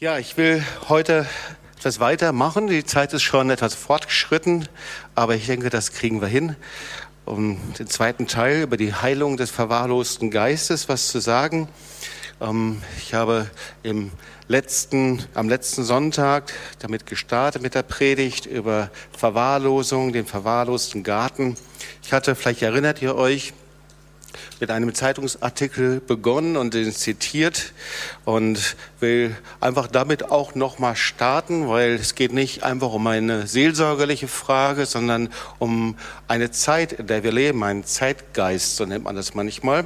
Ja, ich will heute etwas weitermachen. Die Zeit ist schon etwas fortgeschritten, aber ich denke, das kriegen wir hin. Um den zweiten Teil über die Heilung des verwahrlosten Geistes was zu sagen. Ähm, ich habe im letzten, am letzten Sonntag damit gestartet mit der Predigt über Verwahrlosung, den verwahrlosten Garten. Ich hatte, vielleicht erinnert ihr euch, mit einem Zeitungsartikel begonnen und den zitiert und will einfach damit auch nochmal starten, weil es geht nicht einfach um eine seelsorgerliche Frage, sondern um eine Zeit, in der wir leben, einen Zeitgeist, so nennt man das manchmal.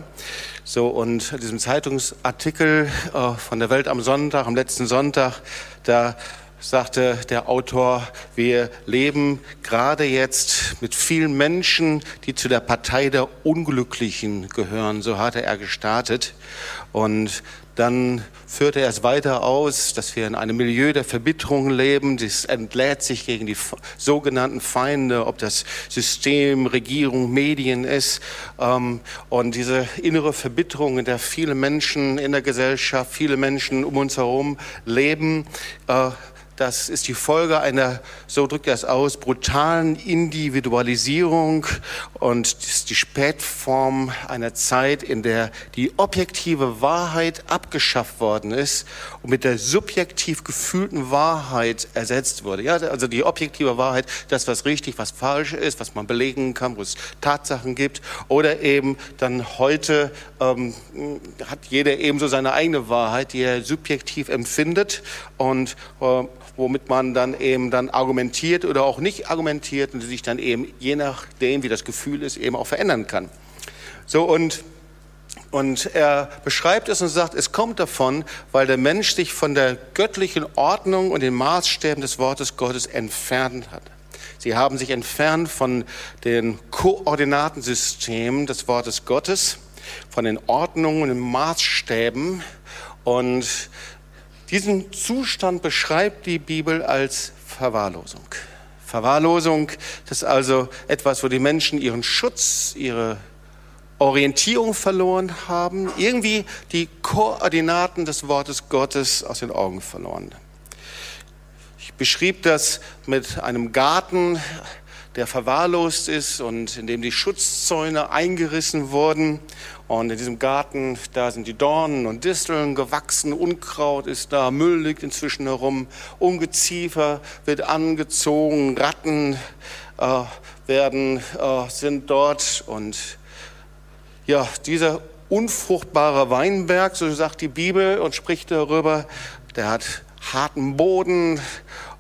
So, und diesem Zeitungsartikel äh, von der Welt am Sonntag, am letzten Sonntag, da sagte der Autor, wir leben gerade jetzt mit vielen Menschen, die zu der Partei der Unglücklichen gehören. So hatte er gestartet. Und dann führte er es weiter aus, dass wir in einem Milieu der Verbitterung leben. Das entlädt sich gegen die sogenannten Feinde, ob das System, Regierung, Medien ist. Ähm, und diese innere Verbitterung, in der viele Menschen in der Gesellschaft, viele Menschen um uns herum leben, äh, das ist die Folge einer, so drückt er es aus, brutalen Individualisierung und ist die Spätform einer Zeit, in der die objektive Wahrheit abgeschafft worden ist und mit der subjektiv gefühlten Wahrheit ersetzt wurde. Ja, also die objektive Wahrheit, das, was richtig, was falsch ist, was man belegen kann, wo es Tatsachen gibt. Oder eben dann heute ähm, hat jeder ebenso seine eigene Wahrheit, die er subjektiv empfindet und äh, womit man dann eben dann argumentiert oder auch nicht argumentiert und sich dann eben je nachdem, wie das Gefühl ist, eben auch verändern kann. So und und er beschreibt es und sagt, es kommt davon, weil der Mensch sich von der göttlichen Ordnung und den Maßstäben des Wortes Gottes entfernt hat. Sie haben sich entfernt von den Koordinatensystemen des Wortes Gottes, von den Ordnungen und den Maßstäben und diesen Zustand beschreibt die Bibel als Verwahrlosung. Verwahrlosung, das ist also etwas, wo die Menschen ihren Schutz, ihre Orientierung verloren haben, irgendwie die Koordinaten des Wortes Gottes aus den Augen verloren. Ich beschrieb das mit einem Garten, der verwahrlost ist und in dem die Schutzzäune eingerissen wurden. Und in diesem Garten, da sind die Dornen und Disteln gewachsen, Unkraut ist da, Müll liegt inzwischen herum, Ungeziefer wird angezogen, Ratten äh, werden, äh, sind dort. Und ja, dieser unfruchtbare Weinberg, so sagt die Bibel und spricht darüber, der hat harten Boden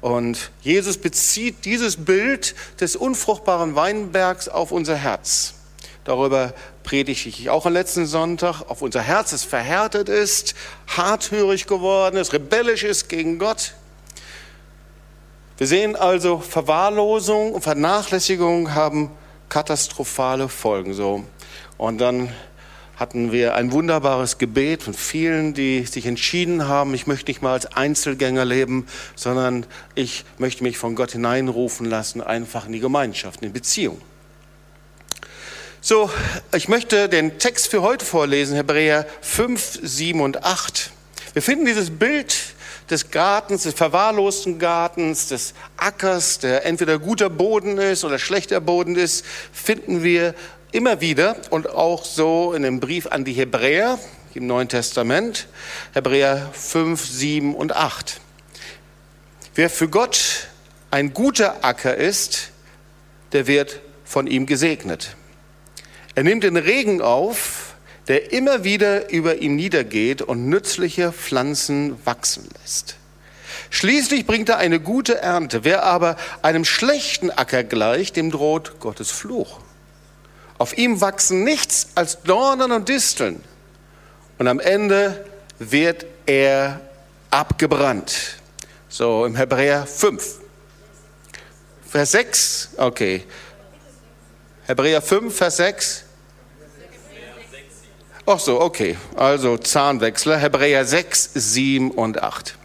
und Jesus bezieht dieses Bild des unfruchtbaren Weinbergs auf unser Herz. Darüber predige ich auch am letzten Sonntag. Auf unser Herz, das verhärtet ist, harthörig geworden ist, rebellisch ist gegen Gott. Wir sehen also, Verwahrlosung und Vernachlässigung haben katastrophale Folgen. So. Und dann hatten wir ein wunderbares Gebet von vielen, die sich entschieden haben, ich möchte nicht mal als Einzelgänger leben, sondern ich möchte mich von Gott hineinrufen lassen, einfach in die Gemeinschaft, in Beziehung. So, ich möchte den Text für heute vorlesen, Hebräer 5, 7 und 8. Wir finden dieses Bild des Gartens, des verwahrlosten Gartens, des Ackers, der entweder guter Boden ist oder schlechter Boden ist, finden wir immer wieder und auch so in dem Brief an die Hebräer im Neuen Testament, Hebräer 5, 7 und 8. Wer für Gott ein guter Acker ist, der wird von ihm gesegnet. Er nimmt den Regen auf, der immer wieder über ihm niedergeht und nützliche Pflanzen wachsen lässt. Schließlich bringt er eine gute Ernte. Wer aber einem schlechten Acker gleicht, dem droht Gottes Fluch. Auf ihm wachsen nichts als Dornen und Disteln. Und am Ende wird er abgebrannt. So im Hebräer 5. Vers 6, okay. Hebräer 5, Vers 6. Ach so, okay. Also Zahnwechsler. Hebräer 6, 7 und 8.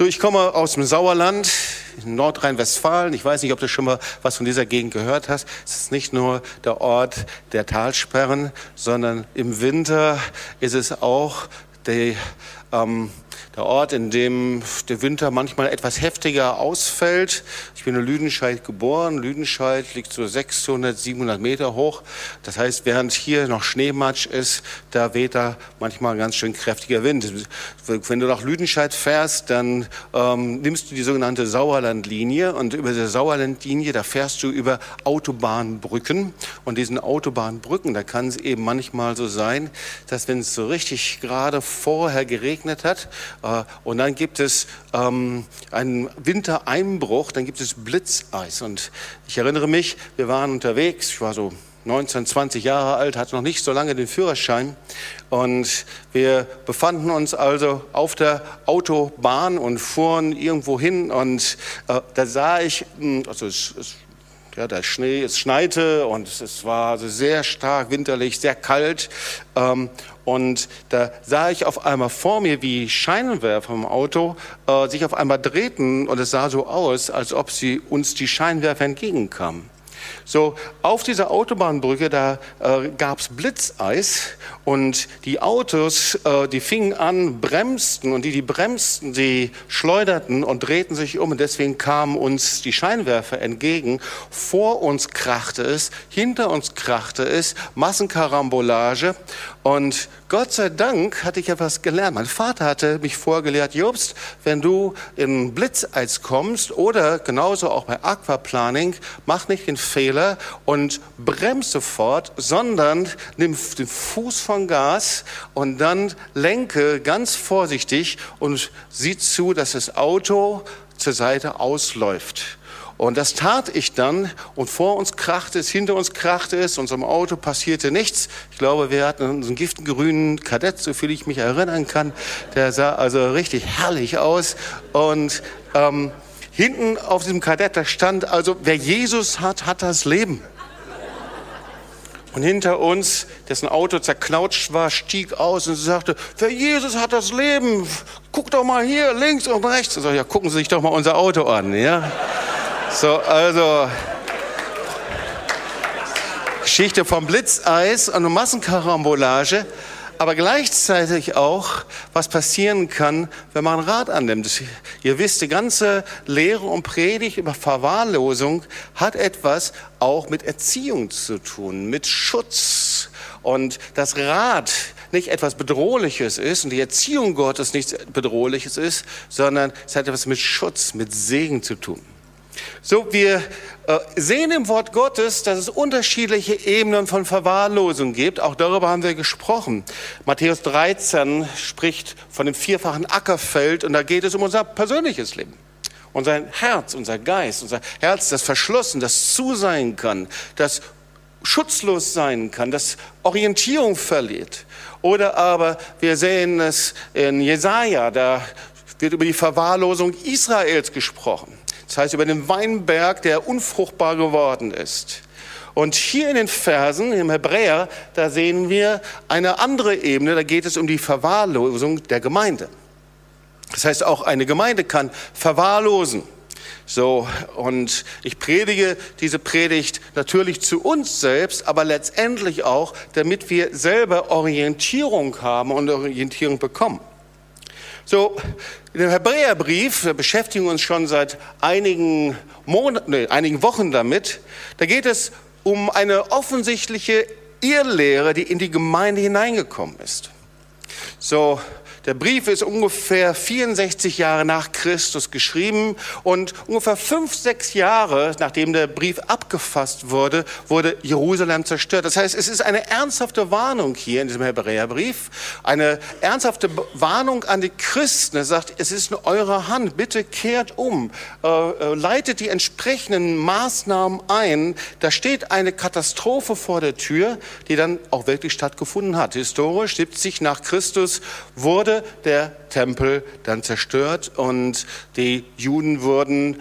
So, ich komme aus dem Sauerland. in Nordrhein-Westfalen. Ich weiß nicht, ob du schon mal was von dieser Gegend gehört hast. Es ist nicht nur der Ort der Talsperren, sondern im Winter ist es auch die, ähm, der Ort, in dem der Winter manchmal etwas heftiger ausfällt. Ich bin in Lüdenscheid geboren. Lüdenscheid liegt so 600, 700 Meter hoch. Das heißt, während hier noch Schneematsch ist, da weht da manchmal ein ganz schön kräftiger Wind. Wenn du nach Lüdenscheid fährst, dann ähm, nimmst du die sogenannte Sauerlandlinie und über diese Sauerlandlinie, da fährst du über Autobahnbrücken und diesen Autobahnbrücken, da kann es eben manchmal so sein, dass wenn es so richtig gerade vorher geregnet hat, äh, und dann gibt es ähm, einen Wintereinbruch, dann gibt es Blitzeis. Und ich erinnere mich, wir waren unterwegs, ich war so 19, 20 Jahre alt, hatte noch nicht so lange den Führerschein. Und wir befanden uns also auf der Autobahn und fuhren irgendwo hin. Und äh, da sah ich, hm, also es, es ja, der Schnee, es schneite und es war also sehr stark winterlich, sehr kalt. Ähm, und da sah ich auf einmal vor mir, wie Scheinwerfer im Auto äh, sich auf einmal drehten und es sah so aus, als ob sie uns die Scheinwerfer entgegenkamen. So, auf dieser Autobahnbrücke, da äh, gab's Blitzeis und die Autos, äh, die fingen an, bremsten und die, die bremsten, die schleuderten und drehten sich um und deswegen kamen uns die Scheinwerfer entgegen. Vor uns krachte es, hinter uns krachte es, Massenkarambolage und Gott sei Dank hatte ich etwas gelernt. Mein Vater hatte mich vorgelehrt, Jobst, wenn du in Blitzeis kommst oder genauso auch bei Aquaplaning, mach nicht den Fehler und bremst sofort, sondern nimm den Fuß vom Gas und dann lenke ganz vorsichtig und sieh zu, dass das Auto zur Seite ausläuft. Und das tat ich dann und vor uns krachte es, hinter uns krachte es, unserem Auto passierte nichts. Ich glaube, wir hatten einen giftengrünen Kadett, so viel ich mich erinnern kann. Der sah also richtig herrlich aus und ähm, hinten auf diesem Kadett, da stand also, wer Jesus hat, hat das Leben. Und hinter uns, dessen Auto zerknautscht war, stieg aus und sagte, wer Jesus hat das Leben, guck doch mal hier links und rechts. Und so, ja, gucken Sie sich doch mal unser Auto an, ja. So, also Geschichte vom Blitzeis und Massenkarambolage, aber gleichzeitig auch, was passieren kann, wenn man Rad annimmt. Ihr wisst, die ganze Lehre und Predigt über Verwahrlosung hat etwas auch mit Erziehung zu tun, mit Schutz. Und das Rad nicht etwas Bedrohliches ist und die Erziehung Gottes nichts Bedrohliches ist, sondern es hat etwas mit Schutz, mit Segen zu tun. So, wir äh, sehen im Wort Gottes, dass es unterschiedliche Ebenen von Verwahrlosung gibt. Auch darüber haben wir gesprochen. Matthäus 13 spricht von dem vierfachen Ackerfeld und da geht es um unser persönliches Leben. Unser Herz, unser Geist, unser Herz, das verschlossen, das zu sein kann, das schutzlos sein kann, das Orientierung verliert. Oder aber wir sehen es in Jesaja, da wird über die Verwahrlosung Israels gesprochen. Das heißt über den Weinberg, der unfruchtbar geworden ist. Und hier in den Versen, im Hebräer, da sehen wir eine andere Ebene, da geht es um die Verwahrlosung der Gemeinde. Das heißt, auch eine Gemeinde kann verwahrlosen. So, und ich predige diese Predigt natürlich zu uns selbst, aber letztendlich auch, damit wir selber Orientierung haben und Orientierung bekommen. So, in dem Hebräerbrief, wir beschäftigen uns schon seit einigen, Monaten, nee, einigen Wochen damit, da geht es um eine offensichtliche Irrlehre, die in die Gemeinde hineingekommen ist. So, der Brief ist ungefähr 64 Jahre nach Christus geschrieben und ungefähr fünf, sechs Jahre nachdem der Brief abgefasst wurde, wurde Jerusalem zerstört. Das heißt, es ist eine ernsthafte Warnung hier in diesem Hebräerbrief, eine ernsthafte Warnung an die Christen. Er sagt, es ist in eurer Hand, bitte kehrt um, äh, äh, leitet die entsprechenden Maßnahmen ein. Da steht eine Katastrophe vor der Tür, die dann auch wirklich stattgefunden hat. Historisch 70 nach Christus wurde wurde der Tempel dann zerstört und die Juden wurden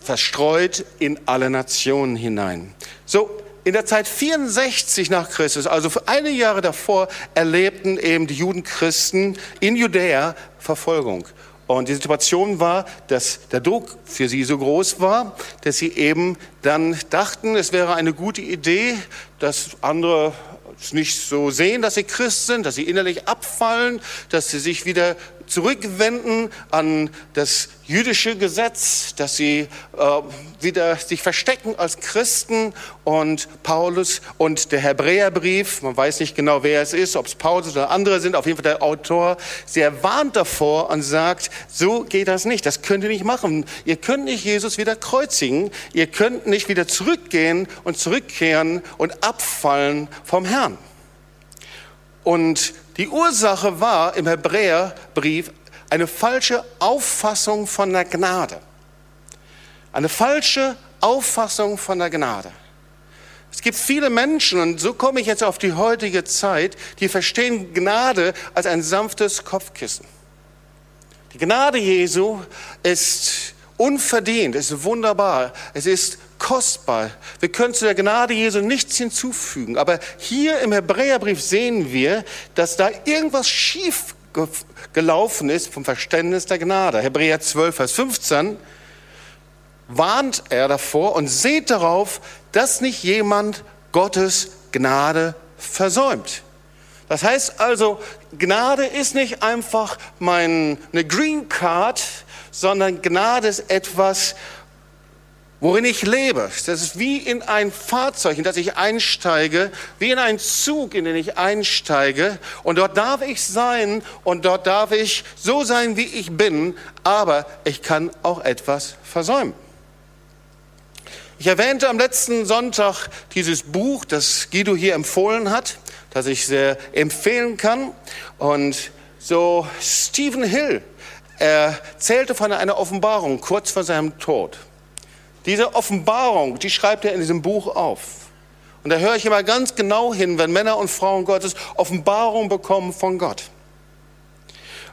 verstreut in alle Nationen hinein. So, in der Zeit 64 nach Christus, also für einige Jahre davor, erlebten eben die Judenchristen in Judäa Verfolgung. Und die Situation war, dass der Druck für sie so groß war, dass sie eben dann dachten, es wäre eine gute Idee, dass andere es nicht so sehen, dass sie Christ sind, dass sie innerlich abfallen, dass sie sich wieder zurückwenden an das jüdische Gesetz, dass sie äh, wieder sich verstecken als Christen und Paulus und der Hebräerbrief, man weiß nicht genau, wer es ist, ob es Paulus oder andere sind, auf jeden Fall der Autor, sehr warnt davor und sagt, so geht das nicht, das könnt ihr nicht machen. Ihr könnt nicht Jesus wieder kreuzigen, ihr könnt nicht wieder zurückgehen und zurückkehren und abfallen vom Herrn. Und die Ursache war im Hebräerbrief eine falsche Auffassung von der Gnade. Eine falsche Auffassung von der Gnade. Es gibt viele Menschen, und so komme ich jetzt auf die heutige Zeit, die verstehen Gnade als ein sanftes Kopfkissen. Die Gnade Jesu ist unverdient, ist wunderbar, es ist kostbar. Wir können zu der Gnade Jesu nichts hinzufügen. Aber hier im Hebräerbrief sehen wir, dass da irgendwas schief gelaufen ist vom Verständnis der Gnade. Hebräer 12, Vers 15 warnt er davor und seht darauf, dass nicht jemand Gottes Gnade versäumt. Das heißt also, Gnade ist nicht einfach meine Green Card, sondern Gnade ist etwas, worin ich lebe. Das ist wie in ein Fahrzeug, in das ich einsteige, wie in einen Zug, in den ich einsteige. Und dort darf ich sein und dort darf ich so sein, wie ich bin, aber ich kann auch etwas versäumen. Ich erwähnte am letzten Sonntag dieses Buch, das Guido hier empfohlen hat, das ich sehr empfehlen kann. Und so Stephen Hill erzählte von einer Offenbarung kurz vor seinem Tod. Diese Offenbarung, die schreibt er in diesem Buch auf. Und da höre ich immer ganz genau hin, wenn Männer und Frauen Gottes Offenbarung bekommen von Gott.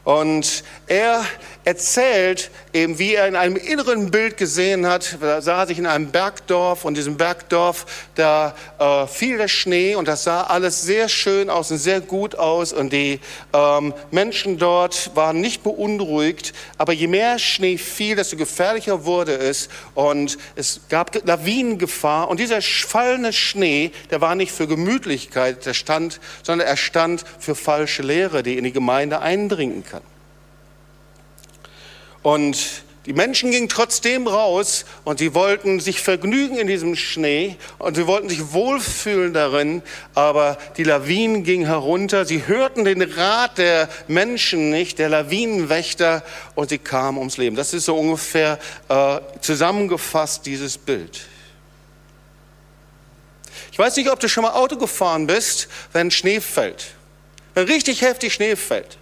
Und er erzählt eben, wie er in einem inneren Bild gesehen hat, da sah sich in einem Bergdorf und diesem Bergdorf, da äh, fiel der Schnee und das sah alles sehr schön aus und sehr gut aus und die ähm, Menschen dort waren nicht beunruhigt, aber je mehr Schnee fiel, desto gefährlicher wurde es und es gab Lawinengefahr und dieser fallende Schnee, der war nicht für Gemütlichkeit, der stand, sondern er stand für falsche Lehre, die in die Gemeinde eindringen kann. Und die Menschen gingen trotzdem raus und sie wollten sich vergnügen in diesem Schnee und sie wollten sich wohlfühlen darin, aber die Lawinen gingen herunter. Sie hörten den Rat der Menschen nicht, der Lawinenwächter, und sie kamen ums Leben. Das ist so ungefähr äh, zusammengefasst dieses Bild. Ich weiß nicht, ob du schon mal Auto gefahren bist, wenn Schnee fällt. Wenn richtig heftig Schnee fällt.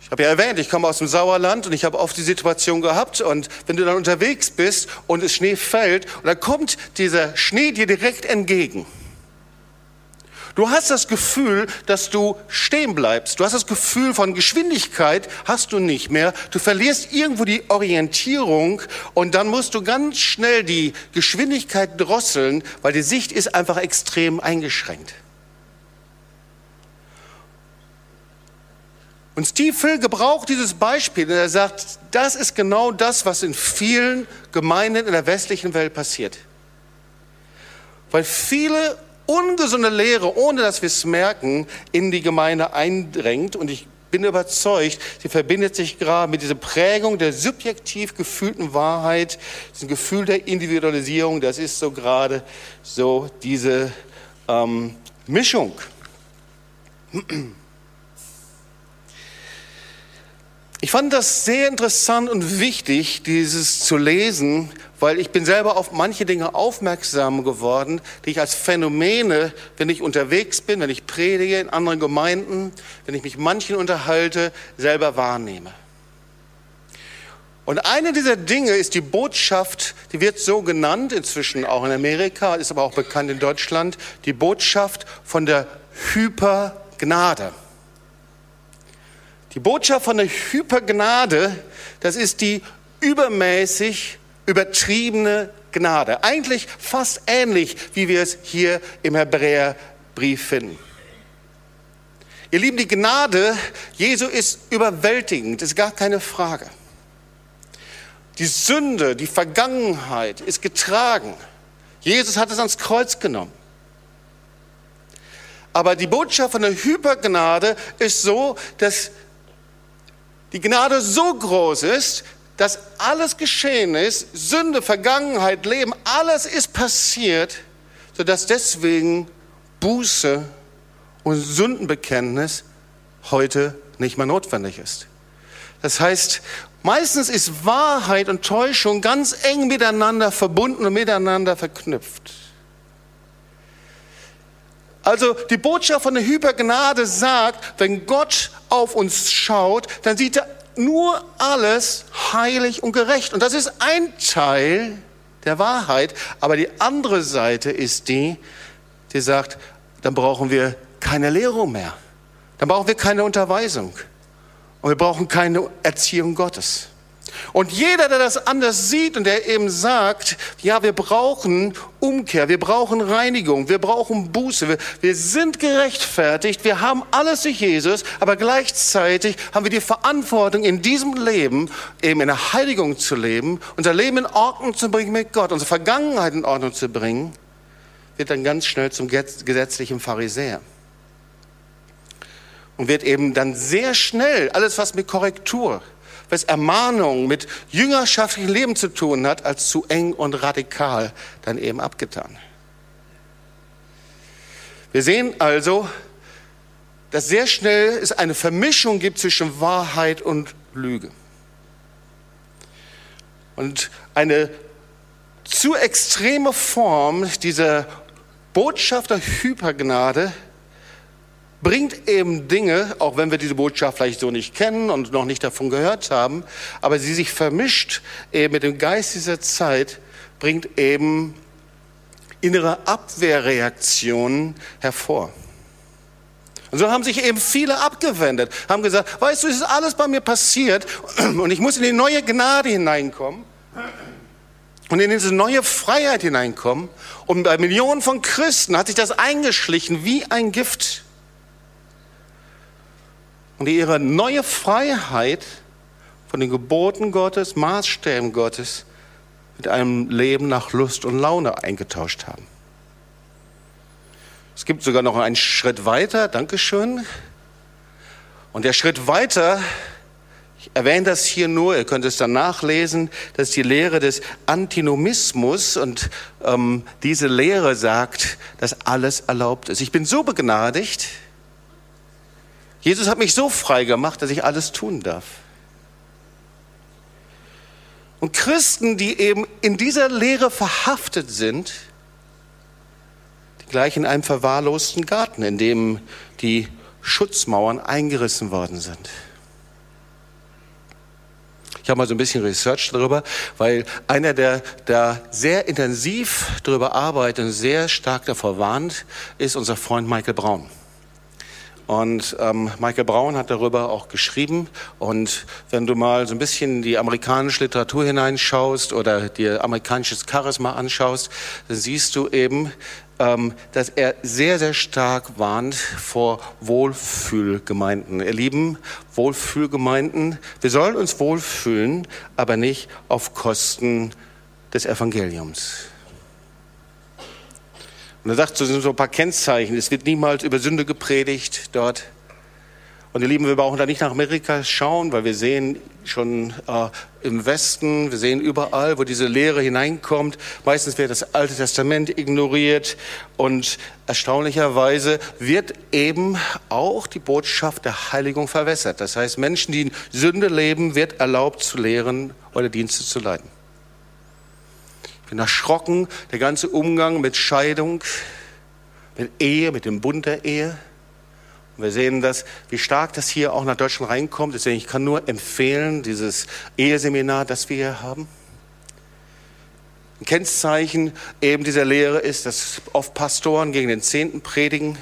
Ich habe ja erwähnt, ich komme aus dem Sauerland und ich habe oft die Situation gehabt und wenn du dann unterwegs bist und es Schnee fällt und dann kommt dieser Schnee dir direkt entgegen. Du hast das Gefühl, dass du stehen bleibst. Du hast das Gefühl von Geschwindigkeit hast du nicht mehr. Du verlierst irgendwo die Orientierung und dann musst du ganz schnell die Geschwindigkeit drosseln, weil die Sicht ist einfach extrem eingeschränkt. Und Steve Phil gebraucht dieses Beispiel und er sagt, das ist genau das, was in vielen Gemeinden in der westlichen Welt passiert. Weil viele ungesunde Lehre, ohne dass wir es merken, in die Gemeinde eindrängt. Und ich bin überzeugt, sie verbindet sich gerade mit dieser Prägung der subjektiv gefühlten Wahrheit, diesem Gefühl der Individualisierung. Das ist so gerade so diese ähm, Mischung. Ich fand das sehr interessant und wichtig, dieses zu lesen, weil ich bin selber auf manche Dinge aufmerksam geworden, die ich als Phänomene, wenn ich unterwegs bin, wenn ich predige in anderen Gemeinden, wenn ich mich manchen unterhalte, selber wahrnehme. Und eine dieser Dinge ist die Botschaft, die wird so genannt, inzwischen auch in Amerika, ist aber auch bekannt in Deutschland, die Botschaft von der Hypergnade. Die Botschaft von der Hypergnade, das ist die übermäßig übertriebene Gnade. Eigentlich fast ähnlich, wie wir es hier im Hebräerbrief finden. Ihr Lieben, die Gnade Jesu ist überwältigend, ist gar keine Frage. Die Sünde, die Vergangenheit ist getragen. Jesus hat es ans Kreuz genommen. Aber die Botschaft von der Hypergnade ist so, dass die Gnade so groß ist, dass alles geschehen ist, Sünde, Vergangenheit, Leben, alles ist passiert, sodass deswegen Buße und Sündenbekenntnis heute nicht mehr notwendig ist. Das heißt, meistens ist Wahrheit und Täuschung ganz eng miteinander verbunden und miteinander verknüpft. Also die Botschaft von der Hypergnade sagt, wenn Gott auf uns schaut, dann sieht er nur alles heilig und gerecht. Und das ist ein Teil der Wahrheit. Aber die andere Seite ist die, die sagt, dann brauchen wir keine Lehrung mehr. Dann brauchen wir keine Unterweisung. Und wir brauchen keine Erziehung Gottes. Und jeder, der das anders sieht und der eben sagt, ja, wir brauchen Umkehr, wir brauchen Reinigung, wir brauchen Buße, wir, wir, sind gerechtfertigt, wir haben alles durch Jesus, aber gleichzeitig haben wir die Verantwortung in diesem Leben, eben in der Heiligung zu leben, unser Leben in Ordnung zu bringen mit Gott, unsere Vergangenheit in Ordnung zu bringen, wird dann ganz schnell zum gesetzlichen Pharisäer. Und wird eben dann sehr schnell alles, was mit Korrektur, was Ermahnung mit jüngerschaftlichem Leben zu tun hat, als zu eng und radikal dann eben abgetan. Wir sehen also, dass sehr schnell es eine Vermischung gibt zwischen Wahrheit und Lüge. Und eine zu extreme Form dieser Botschaft der Hypergnade bringt eben Dinge, auch wenn wir diese Botschaft vielleicht so nicht kennen und noch nicht davon gehört haben, aber sie sich vermischt eben mit dem Geist dieser Zeit, bringt eben innere Abwehrreaktionen hervor. Und so haben sich eben viele abgewendet, haben gesagt, weißt du, es ist alles bei mir passiert und ich muss in die neue Gnade hineinkommen und in diese neue Freiheit hineinkommen. Und bei Millionen von Christen hat sich das eingeschlichen wie ein Gift und die ihre neue Freiheit von den Geboten Gottes, Maßstäben Gottes mit einem Leben nach Lust und Laune eingetauscht haben. Es gibt sogar noch einen Schritt weiter, Dankeschön. Und der Schritt weiter, ich erwähne das hier nur, ihr könnt es dann nachlesen, das ist die Lehre des Antinomismus und ähm, diese Lehre sagt, dass alles erlaubt ist. Ich bin so begnadigt, Jesus hat mich so frei gemacht, dass ich alles tun darf. Und Christen, die eben in dieser Lehre verhaftet sind, die gleich in einem verwahrlosten Garten, in dem die Schutzmauern eingerissen worden sind. Ich habe mal so ein bisschen Research darüber, weil einer, der da sehr intensiv darüber arbeitet und sehr stark davor warnt, ist unser Freund Michael Braun. Und ähm, Michael Braun hat darüber auch geschrieben. Und wenn du mal so ein bisschen die amerikanische Literatur hineinschaust oder dir amerikanisches Charisma anschaust, dann siehst du eben, ähm, dass er sehr, sehr stark warnt vor Wohlfühlgemeinden. Ihr Lieben, Wohlfühlgemeinden, wir sollen uns wohlfühlen, aber nicht auf Kosten des Evangeliums. Und er sagt, so sind so ein paar Kennzeichen. Es wird niemals über Sünde gepredigt dort. Und ihr Lieben, wir brauchen da nicht nach Amerika schauen, weil wir sehen schon äh, im Westen, wir sehen überall, wo diese Lehre hineinkommt. Meistens wird das Alte Testament ignoriert und erstaunlicherweise wird eben auch die Botschaft der Heiligung verwässert. Das heißt, Menschen, die in Sünde leben, wird erlaubt zu lehren oder Dienste zu leiten bin erschrocken, der ganze Umgang mit Scheidung, mit Ehe, mit dem Bund der Ehe. Und wir sehen das, wie stark das hier auch nach Deutschland reinkommt. Deswegen, ich kann nur empfehlen, dieses Eheseminar, das wir hier haben. Ein Kennzeichen eben dieser Lehre ist, dass oft Pastoren gegen den Zehnten predigen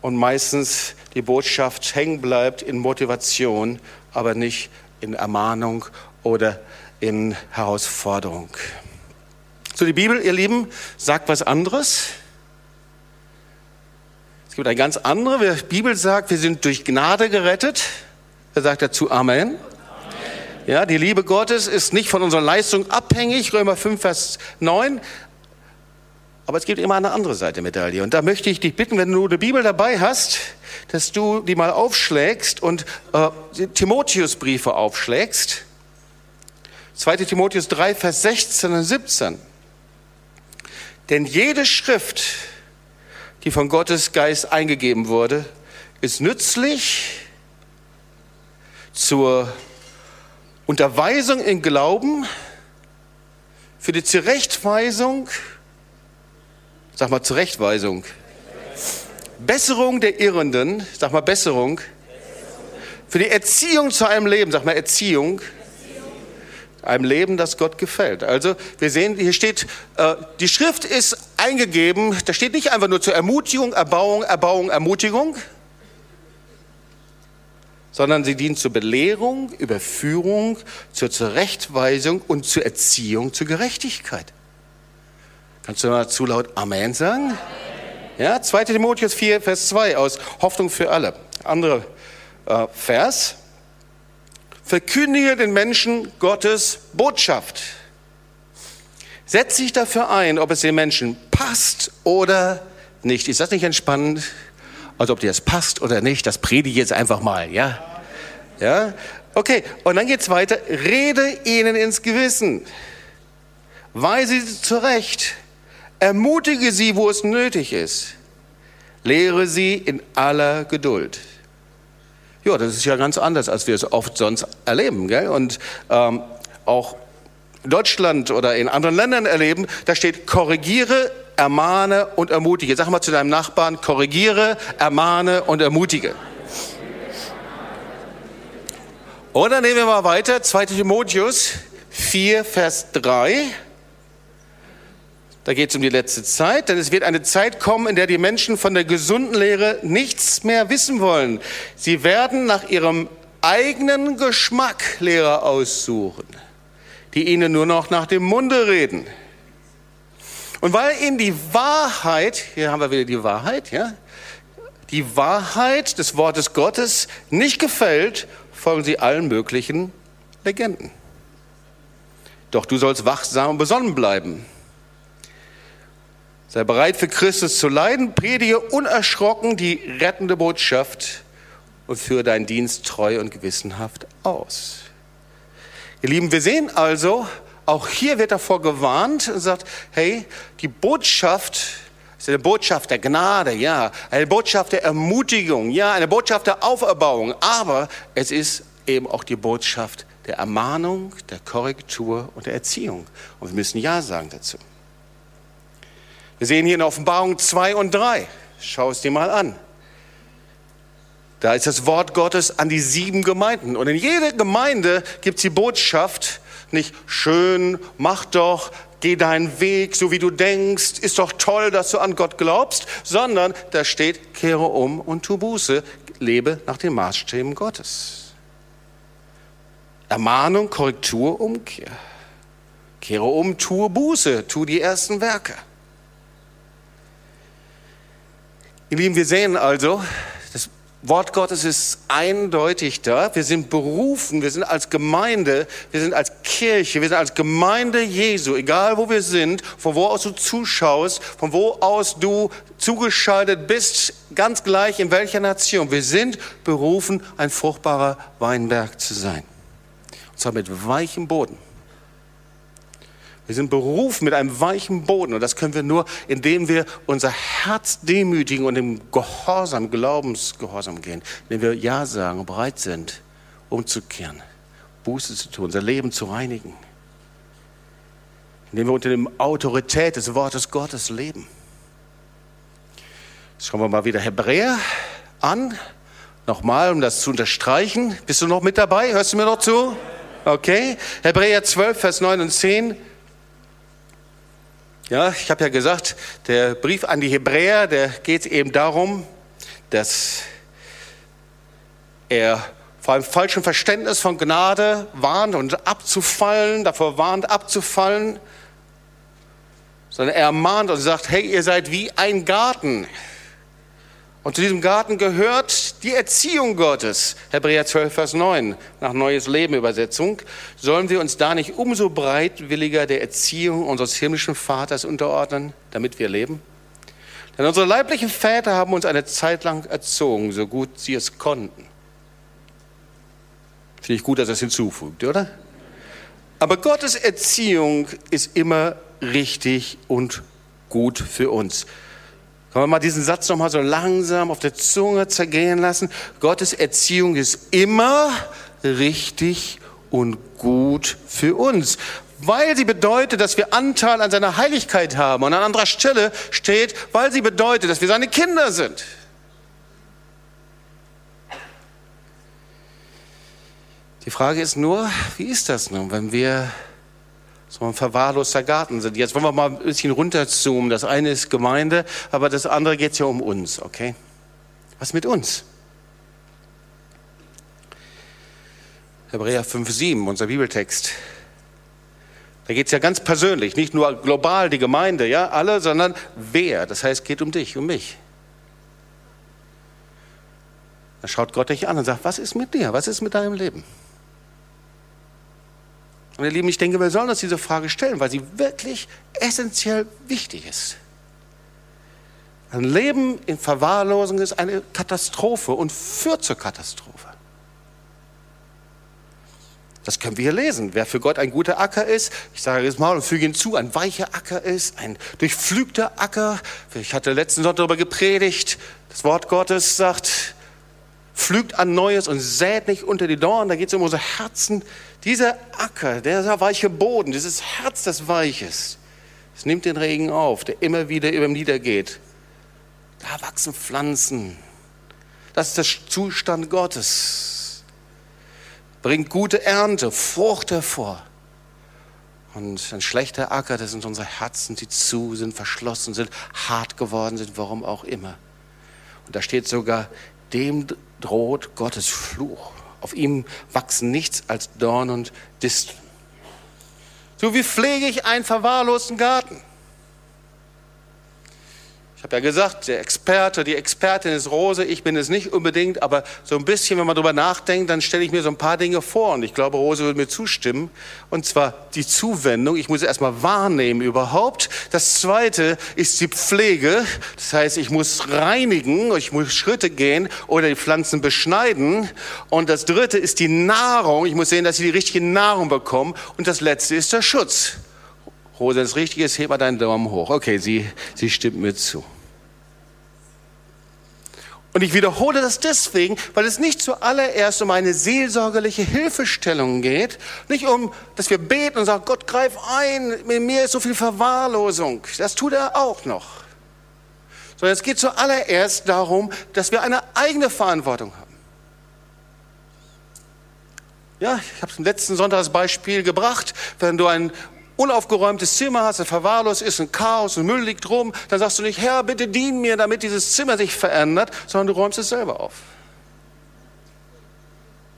und meistens die Botschaft hängen bleibt in Motivation, aber nicht in Ermahnung oder in Herausforderung. So, die Bibel, ihr Lieben, sagt was anderes. Es gibt eine ganz andere. Die Bibel sagt, wir sind durch Gnade gerettet. Wer sagt dazu Amen? Ja, die Liebe Gottes ist nicht von unserer Leistung abhängig, Römer 5, Vers 9. Aber es gibt immer eine andere Seite der Medaille. Und da möchte ich dich bitten, wenn du eine Bibel dabei hast, dass du die mal aufschlägst und äh, Timotheusbriefe aufschlägst. 2. Timotheus 3, Vers 16 und 17. Denn jede Schrift, die von Gottes Geist eingegeben wurde, ist nützlich zur Unterweisung in Glauben, für die Zurechtweisung, sag mal Zurechtweisung, Besserung der Irrenden, sag mal Besserung, für die Erziehung zu einem Leben, sag mal Erziehung, einem Leben, das Gott gefällt. Also wir sehen, hier steht, äh, die Schrift ist eingegeben, da steht nicht einfach nur zur Ermutigung, Erbauung, Erbauung, Ermutigung, sondern sie dient zur Belehrung, Überführung, zur Zurechtweisung und zur Erziehung zur Gerechtigkeit. Kannst du mal zu laut Amen sagen? Ja, 2 Timotheus 4, Vers 2 aus Hoffnung für alle. Andere äh, Vers. Verkündige den Menschen Gottes Botschaft. Setz dich dafür ein, ob es den Menschen passt oder nicht. Ist das nicht entspannend? Also ob dir das passt oder nicht, das predige ich jetzt einfach mal, ja? Ja? Okay, und dann geht's weiter. Rede ihnen ins Gewissen. Weise sie zurecht. Ermutige sie, wo es nötig ist. Lehre sie in aller Geduld. Ja, das ist ja ganz anders, als wir es oft sonst erleben. Gell? Und ähm, auch Deutschland oder in anderen Ländern erleben, da steht korrigiere ermahne und ermutige. Sag mal zu deinem Nachbarn, korrigiere, ermahne und ermutige. Oder nehmen wir mal weiter, 2 Timotheus 4, Vers 3. Da geht es um die letzte Zeit, denn es wird eine Zeit kommen, in der die Menschen von der gesunden Lehre nichts mehr wissen wollen. Sie werden nach ihrem eigenen Geschmack Lehrer aussuchen, die ihnen nur noch nach dem Munde reden. Und weil ihnen die Wahrheit, hier haben wir wieder die Wahrheit, ja, die Wahrheit des Wortes Gottes nicht gefällt, folgen sie allen möglichen Legenden. Doch du sollst wachsam und besonnen bleiben. Sei bereit für Christus zu leiden, predige unerschrocken die rettende Botschaft und führe deinen Dienst treu und gewissenhaft aus. Ihr Lieben, wir sehen also, auch hier wird davor gewarnt und sagt, hey, die Botschaft ist eine Botschaft der Gnade, ja, eine Botschaft der Ermutigung, ja, eine Botschaft der Auferbauung, aber es ist eben auch die Botschaft der Ermahnung, der Korrektur und der Erziehung. Und wir müssen Ja sagen dazu. Wir sehen hier in Offenbarung 2 und 3. Schau es dir mal an. Da ist das Wort Gottes an die sieben Gemeinden. Und in jeder Gemeinde gibt es die Botschaft, nicht schön, mach doch, geh deinen Weg, so wie du denkst, ist doch toll, dass du an Gott glaubst, sondern da steht, kehre um und tu Buße, lebe nach den Maßstäben Gottes. Ermahnung, Korrektur, Umkehr. Kehre um, tue Buße, tu die ersten Werke. Ihr Lieben, wir sehen also, Wort Gottes ist eindeutig da. Wir sind berufen, wir sind als Gemeinde, wir sind als Kirche, wir sind als Gemeinde Jesu, egal wo wir sind, von wo aus du zuschaust, von wo aus du zugeschaltet bist, ganz gleich in welcher Nation. Wir sind berufen, ein fruchtbarer Weinberg zu sein. Und zwar mit weichem Boden. Wir sind berufen mit einem weichen Boden und das können wir nur, indem wir unser Herz demütigen und im Gehorsam, Glaubensgehorsam gehen, indem wir Ja sagen und bereit sind, umzukehren, Buße zu tun, unser Leben zu reinigen, indem wir unter der Autorität des Wortes Gottes leben. Jetzt schauen wir mal wieder Hebräer an, nochmal, um das zu unterstreichen. Bist du noch mit dabei? Hörst du mir noch zu? Okay. Hebräer 12, Vers 9 und 10. Ja, ich habe ja gesagt, der Brief an die Hebräer, der geht eben darum, dass er vor einem falschen Verständnis von Gnade warnt und abzufallen, davor warnt, abzufallen, sondern er mahnt und sagt, hey, ihr seid wie ein Garten. Und zu diesem Garten gehört die Erziehung Gottes. Hebräer 12, Vers 9, nach Neues Leben Übersetzung. Sollen wir uns da nicht umso breitwilliger der Erziehung unseres himmlischen Vaters unterordnen, damit wir leben? Denn unsere leiblichen Väter haben uns eine Zeit lang erzogen, so gut sie es konnten. Finde ich gut, dass er es hinzufügt, oder? Aber Gottes Erziehung ist immer richtig und gut für uns. Können wir mal diesen Satz nochmal so langsam auf der Zunge zergehen lassen? Gottes Erziehung ist immer richtig und gut für uns, weil sie bedeutet, dass wir Anteil an seiner Heiligkeit haben. Und an anderer Stelle steht, weil sie bedeutet, dass wir seine Kinder sind. Die Frage ist nur, wie ist das nun, wenn wir so ein verwahrloster Garten sind? Jetzt wollen wir mal ein bisschen runterzoomen. Das eine ist Gemeinde, aber das andere geht ja um uns, okay? Was mit uns? Hebräer 5,7, unser Bibeltext. Da geht es ja ganz persönlich, nicht nur global die Gemeinde, ja, alle, sondern wer. Das heißt, geht um dich, um mich. Da schaut Gott dich an und sagt, was ist mit dir? Was ist mit deinem Leben? Und ihr Lieben, ich denke, wir sollen uns diese Frage stellen, weil sie wirklich essentiell wichtig ist. Ein Leben in Verwahrlosung ist eine Katastrophe und führt zur Katastrophe. Das können wir hier lesen. Wer für Gott ein guter Acker ist, ich sage jetzt mal und füge hinzu, ein weicher Acker ist, ein durchflügter Acker. Ich hatte letzten Sonntag darüber gepredigt. Das Wort Gottes sagt, pflügt an Neues und sät nicht unter die Dornen. Da geht es um unsere Herzen. Dieser Acker, dieser weiche Boden, dieses Herz, das weich ist, es nimmt den Regen auf, der immer wieder über ihm niedergeht. Da wachsen Pflanzen. Das ist der Zustand Gottes. Bringt gute Ernte, Frucht hervor. Und ein schlechter Acker, das sind unsere Herzen, die zu sind, verschlossen sind, hart geworden sind, warum auch immer. Und da steht sogar, dem droht Gottes Fluch. Auf ihm wachsen nichts als Dorn und Disteln. So wie pflege ich einen verwahrlosten Garten? Ich habe ja gesagt, der Experte, die Expertin ist Rose, ich bin es nicht unbedingt, aber so ein bisschen, wenn man darüber nachdenkt, dann stelle ich mir so ein paar Dinge vor und ich glaube, Rose würde mir zustimmen. Und zwar die Zuwendung, ich muss erstmal wahrnehmen überhaupt. Das zweite ist die Pflege, das heißt, ich muss reinigen, ich muss Schritte gehen oder die Pflanzen beschneiden. Und das dritte ist die Nahrung, ich muss sehen, dass sie die richtige Nahrung bekommen. Und das letzte ist der Schutz. Rose, wenn es richtig ist, heb mal deinen Daumen hoch. Okay, sie, sie stimmt mir zu. Und ich wiederhole das deswegen, weil es nicht zuallererst um eine seelsorgerliche Hilfestellung geht, nicht um, dass wir beten und sagen, Gott greif ein, in mir ist so viel Verwahrlosung. Das tut er auch noch. Sondern es geht zuallererst darum, dass wir eine eigene Verantwortung haben. Ja, ich habe es im letzten Sonntag das Beispiel gebracht. Wenn du ein unaufgeräumtes Zimmer hast, ein verwahrlos ist, ein Chaos, ein Müll liegt rum, dann sagst du nicht, Herr, bitte dien mir, damit dieses Zimmer sich verändert, sondern du räumst es selber auf.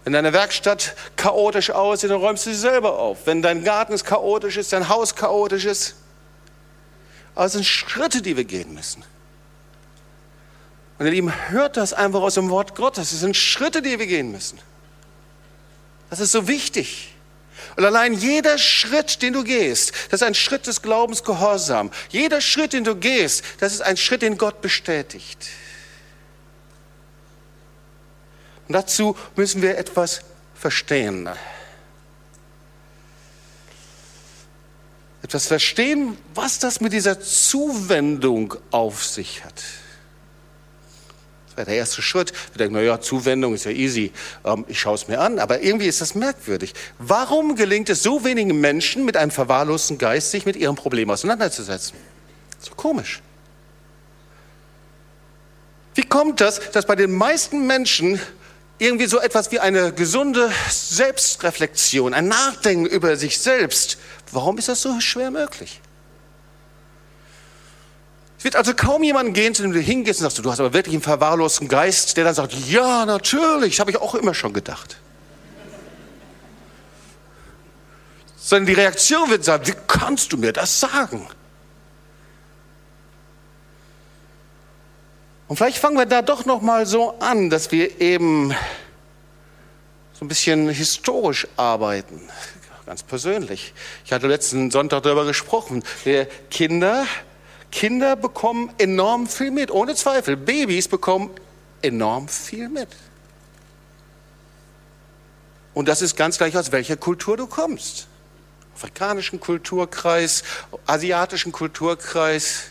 Wenn deine Werkstatt chaotisch aussieht, dann räumst du sie selber auf. Wenn dein Garten chaotisch ist, dein Haus chaotisch ist. Aber es sind Schritte, die wir gehen müssen. Und ihr Lieben, hört das einfach aus dem Wort Gottes. Es sind Schritte, die wir gehen müssen. Das ist so wichtig. Und allein jeder Schritt, den du gehst, das ist ein Schritt des Glaubens Gehorsam. Jeder Schritt, den du gehst, das ist ein Schritt, den Gott bestätigt. Und dazu müssen wir etwas verstehen. Etwas verstehen, was das mit dieser Zuwendung auf sich hat. Wäre der erste Schritt. Wir denken, naja, Zuwendung ist ja easy. Ähm, ich schaue es mir an. Aber irgendwie ist das merkwürdig. Warum gelingt es so wenigen Menschen mit einem verwahrlosten Geist, sich mit ihrem Problem auseinanderzusetzen? So komisch. Wie kommt das, dass bei den meisten Menschen irgendwie so etwas wie eine gesunde Selbstreflexion, ein Nachdenken über sich selbst, warum ist das so schwer möglich? Wird also kaum jemanden gehen, zu dem du hingehst und sagst, du hast aber wirklich einen verwahrlosten Geist, der dann sagt, ja, natürlich, habe ich auch immer schon gedacht. Sondern die Reaktion wird sagen, wie kannst du mir das sagen? Und vielleicht fangen wir da doch noch mal so an, dass wir eben so ein bisschen historisch arbeiten, ganz persönlich. Ich hatte letzten Sonntag darüber gesprochen. Der Kinder, Kinder bekommen enorm viel mit, ohne Zweifel. Babys bekommen enorm viel mit. Und das ist ganz gleich, aus welcher Kultur du kommst. Afrikanischen Kulturkreis, asiatischen Kulturkreis,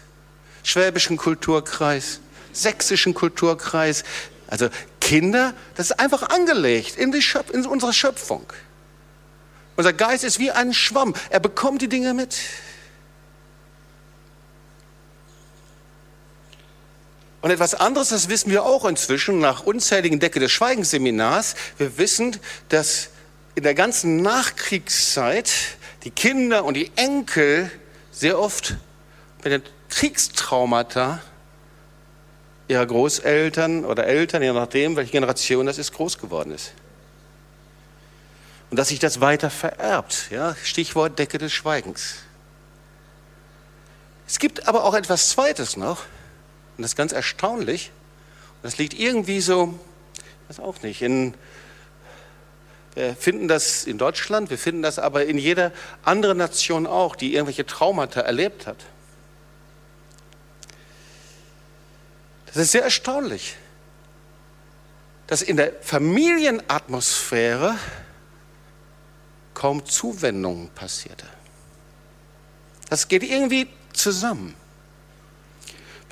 schwäbischen Kulturkreis, sächsischen Kulturkreis. Also Kinder, das ist einfach angelegt in, Schöp in unsere Schöpfung. Unser Geist ist wie ein Schwamm. Er bekommt die Dinge mit. Und etwas anderes, das wissen wir auch inzwischen nach unzähligen Decke des Schweigensseminars. Wir wissen, dass in der ganzen Nachkriegszeit die Kinder und die Enkel sehr oft mit den Kriegstraumata ihrer Großeltern oder Eltern, je nachdem, welche Generation das ist, groß geworden ist. Und dass sich das weiter vererbt. Ja? Stichwort Decke des Schweigens. Es gibt aber auch etwas Zweites noch. Und das ist ganz erstaunlich. Und das liegt irgendwie so, ich weiß auch nicht, in, wir finden das in Deutschland, wir finden das aber in jeder anderen Nation auch, die irgendwelche Traumata erlebt hat. Das ist sehr erstaunlich, dass in der Familienatmosphäre kaum Zuwendung passierte. Das geht irgendwie zusammen.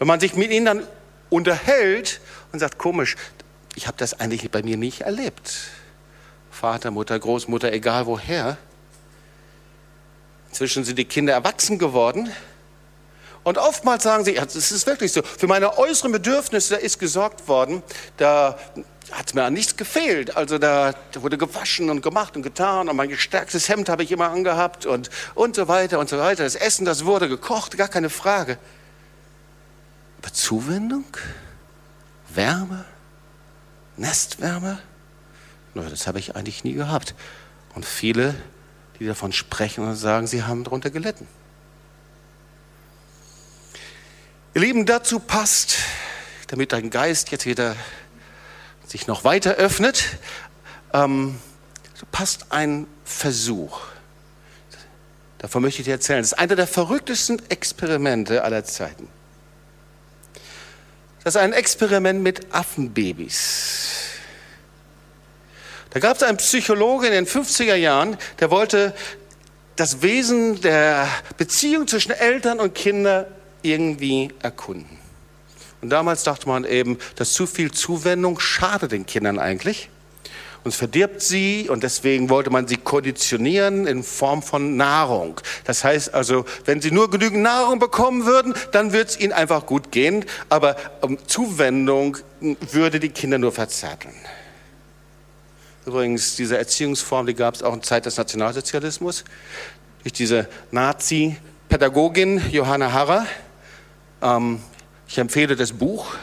Wenn man sich mit ihnen dann unterhält und sagt, komisch, ich habe das eigentlich bei mir nicht erlebt. Vater, Mutter, Großmutter, egal woher. Inzwischen sind die Kinder erwachsen geworden. Und oftmals sagen sie, es ist wirklich so, für meine äußeren Bedürfnisse ist gesorgt worden, da hat mir an nichts gefehlt. Also da wurde gewaschen und gemacht und getan und mein gestärktes Hemd habe ich immer angehabt und, und so weiter und so weiter. Das Essen, das wurde gekocht, gar keine Frage. Aber Zuwendung? Wärme? Nestwärme? No, das habe ich eigentlich nie gehabt. Und viele, die davon sprechen und sagen, sie haben darunter gelitten. Ihr Lieben, dazu passt, damit dein Geist jetzt wieder sich noch weiter öffnet, ähm, passt ein Versuch. Davon möchte ich dir erzählen. Das ist einer der verrücktesten Experimente aller Zeiten. Das ist ein Experiment mit Affenbabys. Da gab es einen Psychologe in den 50er Jahren, der wollte das Wesen der Beziehung zwischen Eltern und Kindern irgendwie erkunden. Und damals dachte man eben, dass zu viel Zuwendung schadet den Kindern eigentlich und verdirbt sie und deswegen wollte man sie konditionieren in Form von Nahrung. Das heißt also, wenn sie nur genügend Nahrung bekommen würden, dann würde es ihnen einfach gut gehen, aber um, Zuwendung würde die Kinder nur verzärteln. Übrigens, diese Erziehungsform, die gab es auch in Zeit des Nationalsozialismus, durch diese Nazi-Pädagogin Johanna Harrer. Ähm, ich empfehle das Buch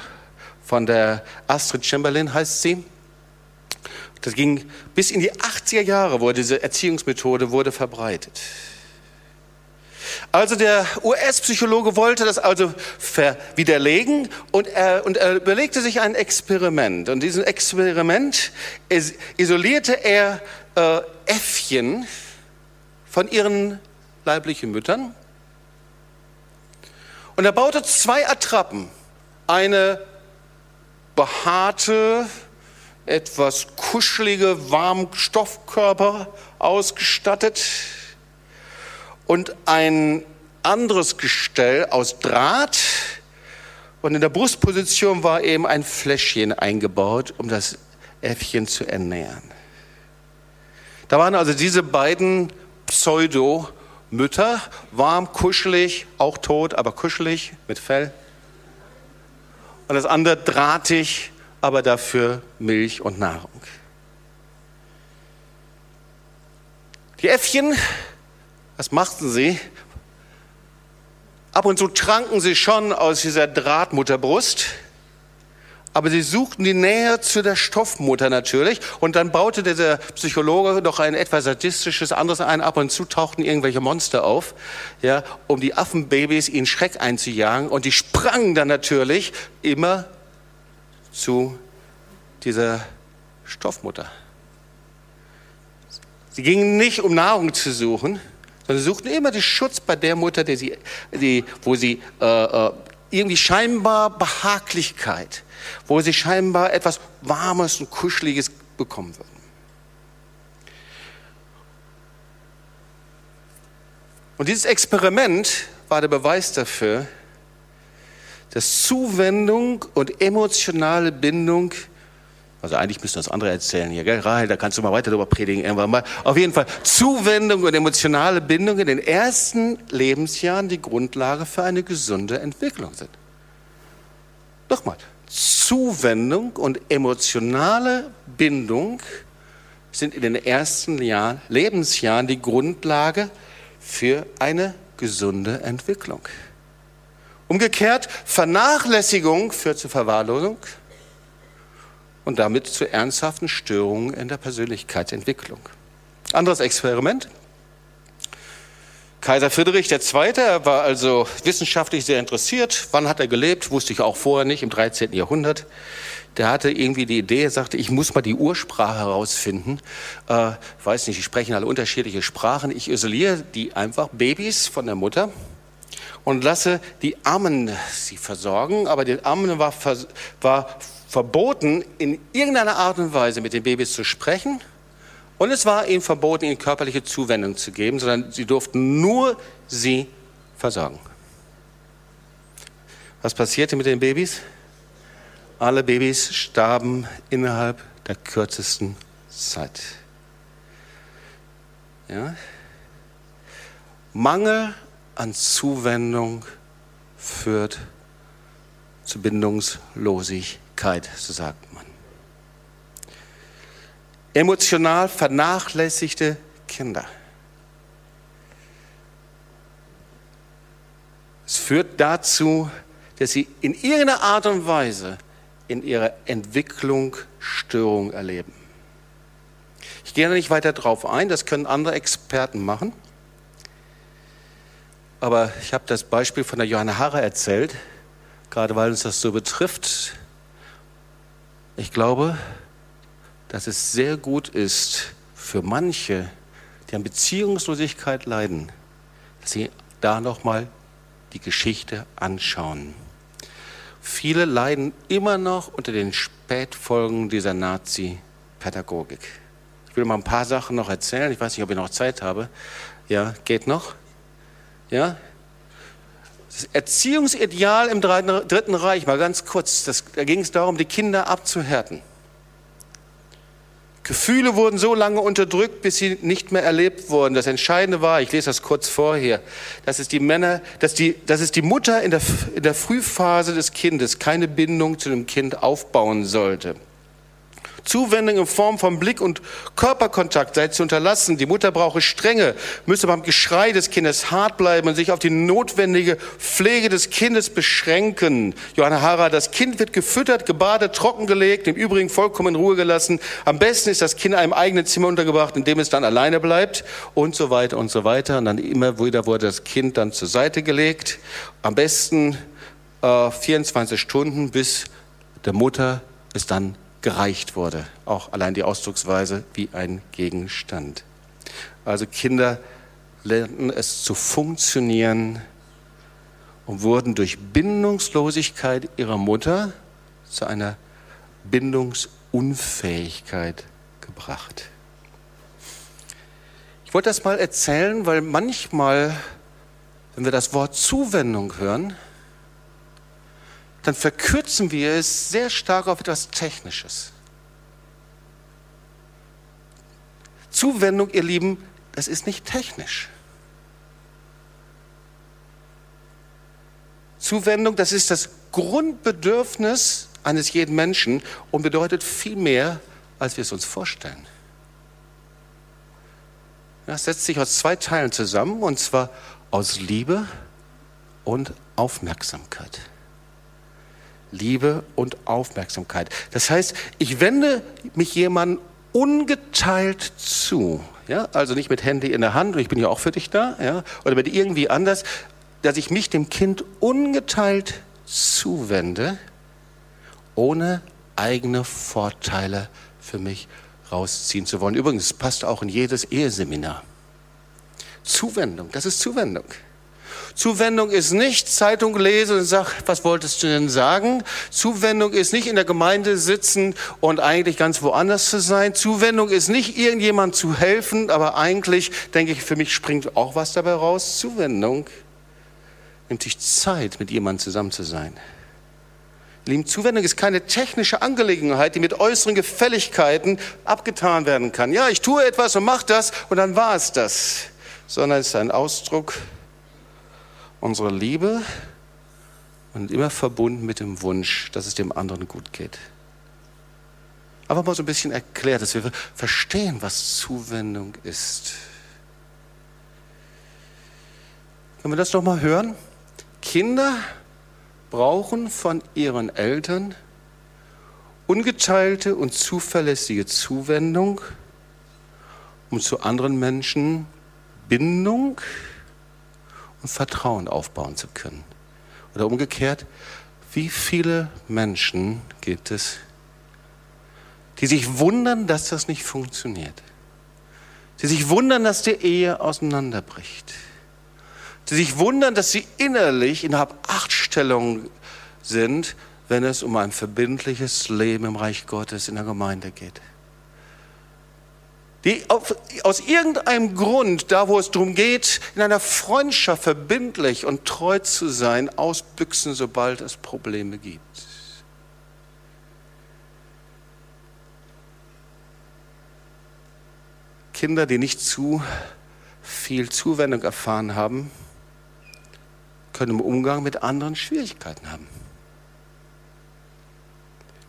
von der Astrid Chamberlain, heißt sie. Das ging bis in die 80er Jahre, wo diese Erziehungsmethode wurde verbreitet. Also der US-Psychologe wollte das also widerlegen und er, und er überlegte sich ein Experiment. Und diesem Experiment isolierte er äh, Äffchen von ihren leiblichen Müttern. Und er baute zwei Attrappen. Eine behaarte, etwas kuschelige, warmen Stoffkörper ausgestattet und ein anderes Gestell aus Draht. Und in der Brustposition war eben ein Fläschchen eingebaut, um das Äffchen zu ernähren. Da waren also diese beiden Pseudo-Mütter, warm, kuschelig, auch tot, aber kuschelig mit Fell. Und das andere drahtig, aber dafür Milch und Nahrung. Die Äffchen, was machten sie? Ab und zu tranken sie schon aus dieser Drahtmutterbrust, aber sie suchten die Nähe zu der Stoffmutter natürlich. Und dann baute der Psychologe noch ein etwas sadistisches anderes ein. Ab und zu tauchten irgendwelche Monster auf, ja, um die Affenbabys in Schreck einzujagen. Und die sprangen dann natürlich immer zu dieser Stoffmutter. Sie gingen nicht, um Nahrung zu suchen, sondern suchten immer den Schutz bei der Mutter, der sie, die, wo sie äh, äh, irgendwie scheinbar Behaglichkeit, wo sie scheinbar etwas Warmes und Kuscheliges bekommen würden. Und dieses Experiment war der Beweis dafür, dass Zuwendung und emotionale Bindung, also eigentlich müssen das andere erzählen hier, gell? Rahel, da kannst du mal weiter darüber predigen irgendwann mal. Auf jeden Fall, Zuwendung und emotionale Bindung in den ersten Lebensjahren die Grundlage für eine gesunde Entwicklung sind. Nochmal, Zuwendung und emotionale Bindung sind in den ersten Jahren, Lebensjahren die Grundlage für eine gesunde Entwicklung. Umgekehrt, Vernachlässigung führt zu Verwahrlosung und damit zu ernsthaften Störungen in der Persönlichkeitsentwicklung. Anderes Experiment. Kaiser Friedrich II. War also wissenschaftlich sehr interessiert. Wann hat er gelebt? Wusste ich auch vorher nicht, im 13. Jahrhundert. Der hatte irgendwie die Idee, er sagte, ich muss mal die Ursprache herausfinden. Äh, weiß nicht, die sprechen alle unterschiedliche Sprachen. Ich isoliere die einfach, Babys von der Mutter und lasse die Armen sie versorgen. Aber den Armen war, war verboten, in irgendeiner Art und Weise mit den Babys zu sprechen. Und es war ihnen verboten, ihnen körperliche Zuwendung zu geben, sondern sie durften nur sie versorgen. Was passierte mit den Babys? Alle Babys starben innerhalb der kürzesten Zeit. Ja? Mangel an Zuwendung führt zu Bindungslosigkeit, so sagt man. Emotional vernachlässigte Kinder. Es führt dazu, dass sie in irgendeiner Art und Weise in ihrer Entwicklung Störung erleben. Ich gehe da nicht weiter drauf ein, das können andere Experten machen. Aber ich habe das Beispiel von der Johanna Harre erzählt, gerade weil uns das so betrifft. Ich glaube, dass es sehr gut ist für manche, die an Beziehungslosigkeit leiden, dass sie da nochmal die Geschichte anschauen. Viele leiden immer noch unter den Spätfolgen dieser Nazi-Pädagogik. Ich will mal ein paar Sachen noch erzählen. Ich weiß nicht, ob ich noch Zeit habe. Ja, geht noch? Ja? Das Erziehungsideal im Dritten Reich, mal ganz kurz, das, da ging es darum, die Kinder abzuhärten. Gefühle wurden so lange unterdrückt, bis sie nicht mehr erlebt wurden. Das Entscheidende war, ich lese das kurz vorher, dass es die Männer, dass die, dass es die Mutter in der, in der Frühphase des Kindes keine Bindung zu dem Kind aufbauen sollte. Zuwendung in Form von Blick- und Körperkontakt sei zu unterlassen. Die Mutter brauche Strenge, müsse beim Geschrei des Kindes hart bleiben und sich auf die notwendige Pflege des Kindes beschränken. Johanna Hara, das Kind wird gefüttert, gebadet, trockengelegt, im Übrigen vollkommen in Ruhe gelassen. Am besten ist das Kind in einem eigenen Zimmer untergebracht, in dem es dann alleine bleibt und so weiter und so weiter. Und dann immer wieder wurde das Kind dann zur Seite gelegt. Am besten äh, 24 Stunden, bis der Mutter es dann gereicht wurde. Auch allein die Ausdrucksweise wie ein Gegenstand. Also Kinder lernten es zu funktionieren und wurden durch Bindungslosigkeit ihrer Mutter zu einer Bindungsunfähigkeit gebracht. Ich wollte das mal erzählen, weil manchmal, wenn wir das Wort Zuwendung hören, dann verkürzen wir es sehr stark auf etwas Technisches. Zuwendung, ihr Lieben, das ist nicht technisch. Zuwendung, das ist das Grundbedürfnis eines jeden Menschen und bedeutet viel mehr, als wir es uns vorstellen. Das setzt sich aus zwei Teilen zusammen, und zwar aus Liebe und Aufmerksamkeit. Liebe und Aufmerksamkeit. Das heißt, ich wende mich jemandem ungeteilt zu. Ja, also nicht mit Handy in der Hand, ich bin ja auch für dich da, ja, oder mit irgendwie anders, dass ich mich dem Kind ungeteilt zuwende, ohne eigene Vorteile für mich rausziehen zu wollen. Übrigens, passt auch in jedes Eheseminar. Zuwendung, das ist Zuwendung. Zuwendung ist nicht Zeitung lesen und sagen, was wolltest du denn sagen? Zuwendung ist nicht in der Gemeinde sitzen und eigentlich ganz woanders zu sein. Zuwendung ist nicht irgendjemand zu helfen, aber eigentlich denke ich, für mich springt auch was dabei raus. Zuwendung nimmt sich Zeit, mit jemandem zusammen zu sein. Lieben, Zuwendung ist keine technische Angelegenheit, die mit äußeren Gefälligkeiten abgetan werden kann. Ja, ich tue etwas und mache das und dann war es das. Sondern es ist ein Ausdruck unserer Liebe und immer verbunden mit dem Wunsch, dass es dem anderen gut geht. Aber mal so ein bisschen erklärt, dass wir verstehen, was Zuwendung ist. Können wir das nochmal hören? Kinder brauchen von ihren Eltern ungeteilte und zuverlässige Zuwendung, um zu anderen Menschen Bindung und Vertrauen aufbauen zu können. Oder umgekehrt, wie viele Menschen gibt es, die sich wundern, dass das nicht funktioniert? Die sich wundern, dass die Ehe auseinanderbricht? Die sich wundern, dass sie innerlich innerhalb acht Stellungen sind, wenn es um ein verbindliches Leben im Reich Gottes in der Gemeinde geht? Die auf, aus irgendeinem Grund, da wo es darum geht, in einer Freundschaft verbindlich und treu zu sein, ausbüchsen, sobald es Probleme gibt. Kinder, die nicht zu viel Zuwendung erfahren haben, können im Umgang mit anderen Schwierigkeiten haben.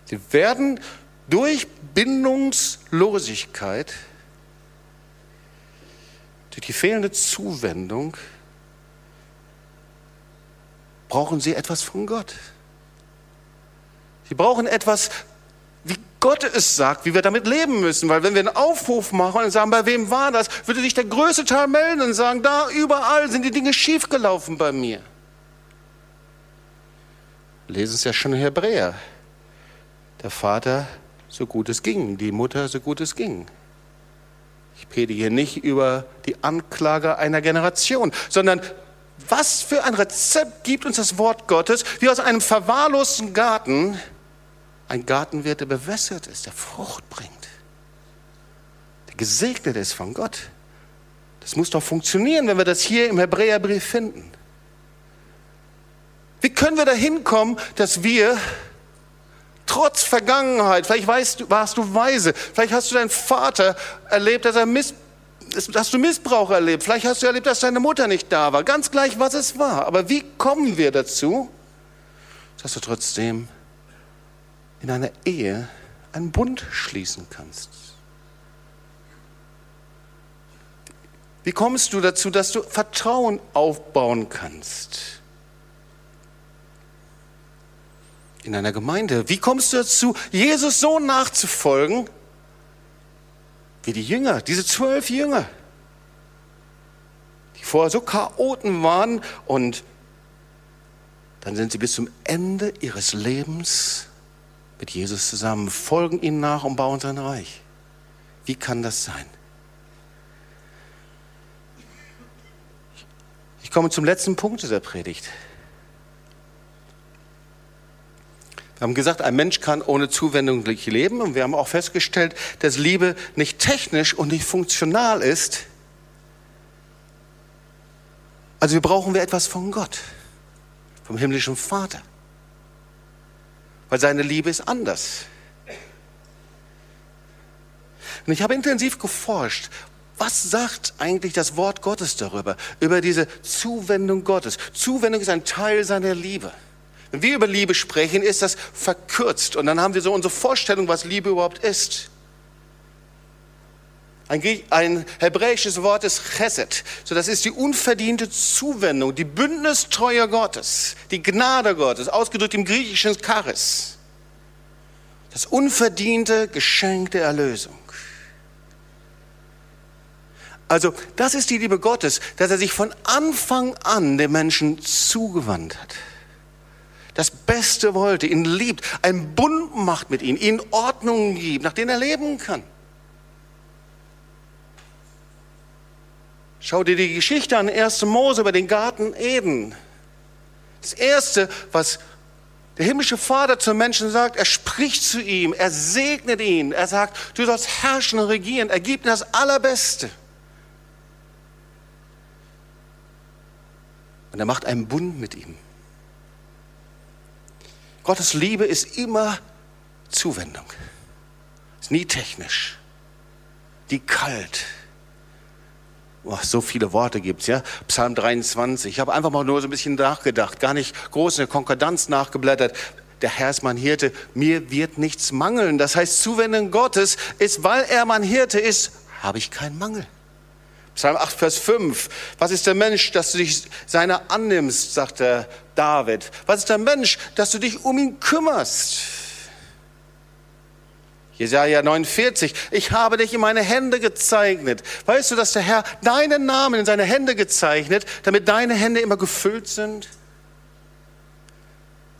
Sie werden durch Bindungslosigkeit durch die fehlende Zuwendung brauchen sie etwas von Gott. Sie brauchen etwas, wie Gott es sagt, wie wir damit leben müssen. Weil wenn wir einen Aufruf machen und sagen, bei wem war das, würde sich der größte Teil melden und sagen, da überall sind die Dinge schiefgelaufen bei mir. lesen es ja schon in Hebräer. Der Vater so gut es ging, die Mutter so gut es ging. Ich predige nicht über die Anklage einer Generation, sondern was für ein Rezept gibt uns das Wort Gottes, wie aus einem verwahrlosten Garten ein Garten wird, der bewässert ist, der Frucht bringt, der gesegnet ist von Gott. Das muss doch funktionieren, wenn wir das hier im Hebräerbrief finden. Wie können wir dahin kommen, dass wir Trotz Vergangenheit, vielleicht weißt du, warst du weise, vielleicht hast du deinen Vater erlebt, dass er Miss, hast du Missbrauch erlebt, vielleicht hast du erlebt, dass deine Mutter nicht da war, ganz gleich, was es war. Aber wie kommen wir dazu, dass du trotzdem in einer Ehe einen Bund schließen kannst? Wie kommst du dazu, dass du Vertrauen aufbauen kannst? In einer Gemeinde? Wie kommst du dazu, Jesus so nachzufolgen wie die Jünger, diese zwölf Jünger, die vorher so Chaoten waren und dann sind sie bis zum Ende ihres Lebens mit Jesus zusammen, folgen ihm nach und bauen sein Reich. Wie kann das sein? Ich komme zum letzten Punkt dieser Predigt. Wir haben gesagt, ein Mensch kann ohne Zuwendung nicht leben und wir haben auch festgestellt, dass Liebe nicht technisch und nicht funktional ist. Also wir brauchen wir etwas von Gott, vom himmlischen Vater, weil seine Liebe ist anders. Und ich habe intensiv geforscht, was sagt eigentlich das Wort Gottes darüber, über diese Zuwendung Gottes. Zuwendung ist ein Teil seiner Liebe. Wenn wir über Liebe sprechen, ist das verkürzt und dann haben wir so unsere Vorstellung, was Liebe überhaupt ist. Ein, ein, hebräisches Wort ist Chesed. So, das ist die unverdiente Zuwendung, die Bündnistreue Gottes, die Gnade Gottes, ausgedrückt im griechischen Charis. Das unverdiente Geschenk der Erlösung. Also, das ist die Liebe Gottes, dass er sich von Anfang an den Menschen zugewandt hat das Beste wollte, ihn liebt, einen Bund macht mit ihm, ihm Ordnungen gibt, nach denen er leben kann. Schau dir die Geschichte an, 1. Mose über den Garten Eden. Das Erste, was der himmlische Vater zum Menschen sagt, er spricht zu ihm, er segnet ihn, er sagt, du sollst herrschen und regieren, er gibt ihm das Allerbeste. Und er macht einen Bund mit ihm. Gottes Liebe ist immer Zuwendung, ist nie technisch, die kalt, Oh, so viele Worte gibt's ja. Psalm 23. Ich habe einfach mal nur so ein bisschen nachgedacht, gar nicht groß in der Konkordanz nachgeblättert. Der Herr ist mein Hirte, mir wird nichts mangeln. Das heißt, Zuwendung Gottes ist, weil er mein Hirte ist, habe ich keinen Mangel. Psalm 8, Vers 5. Was ist der Mensch, dass du dich seiner annimmst, sagt der David. Was ist der Mensch, dass du dich um ihn kümmerst? Jesaja 49, ich habe dich in meine Hände gezeichnet. Weißt du, dass der Herr deinen Namen in seine Hände gezeichnet, damit deine Hände immer gefüllt sind?